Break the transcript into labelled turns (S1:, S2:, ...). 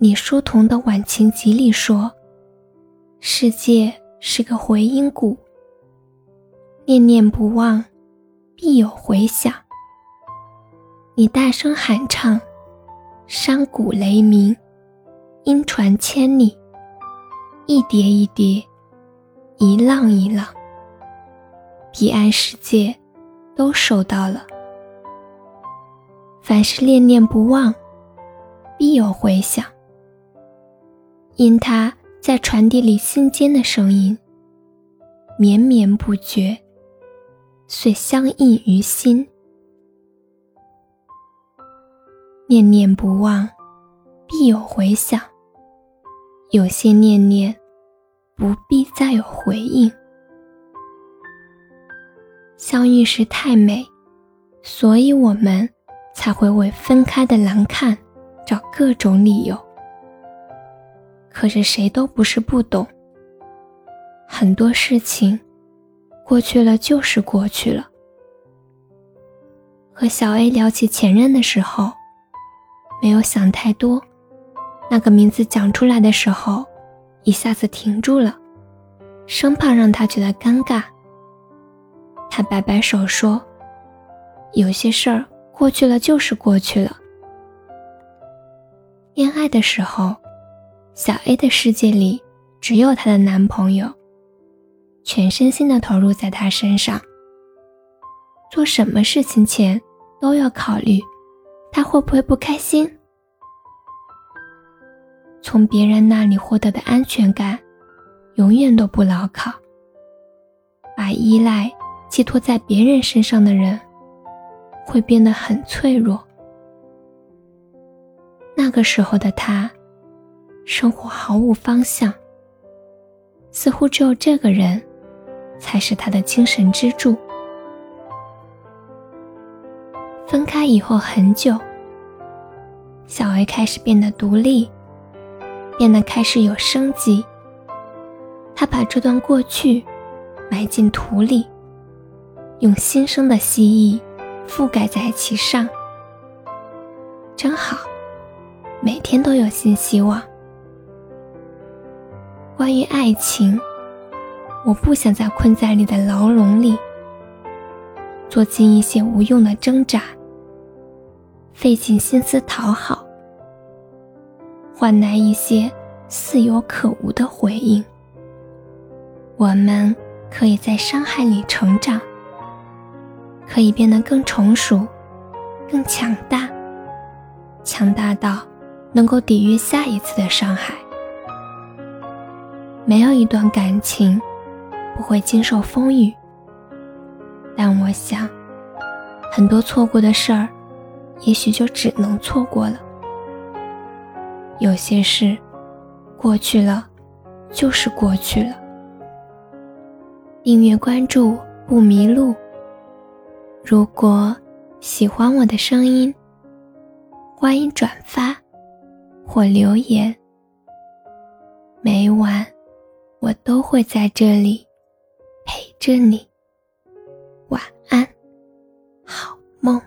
S1: 你书童的晚晴集里说：“世界是个回音谷，念念不忘，必有回响。你大声喊唱，山谷雷鸣，音传千里，一叠一叠，一浪一浪，彼岸世界都收到了。凡是念念不忘，必有回响。”因它在传递里心间的声音，绵绵不绝，遂相印于心。念念不忘，必有回响。有些念念，不必再有回应。相遇时太美，所以我们才会为分开的难看找各种理由。可是谁都不是不懂，很多事情过去了就是过去了。和小 A 聊起前任的时候，没有想太多，那个名字讲出来的时候，一下子停住了，生怕让他觉得尴尬。他摆摆手说：“有些事儿过去了就是过去了。”恋爱的时候。小 A 的世界里只有她的男朋友，全身心的投入在她身上。做什么事情前都要考虑，他会不会不开心。从别人那里获得的安全感，永远都不牢靠。把依赖寄托在别人身上的人，会变得很脆弱。那个时候的他。生活毫无方向，似乎只有这个人，才是他的精神支柱。分开以后很久，小 A 开始变得独立，变得开始有生机。他把这段过去埋进土里，用新生的蜥蜴覆盖在其上，真好，每天都有新希望。关于爱情，我不想再困在你的牢笼里，做尽一些无用的挣扎，费尽心思讨好，换来一些似有可无的回应。我们可以在伤害里成长，可以变得更成熟、更强大，强大到能够抵御下一次的伤害。没有一段感情不会经受风雨，但我想，很多错过的事儿，也许就只能错过了。有些事，过去了，就是过去了。订阅关注不迷路。如果喜欢我的声音，欢迎转发或留言。每晚。我都会在这里陪着你，晚安，好梦。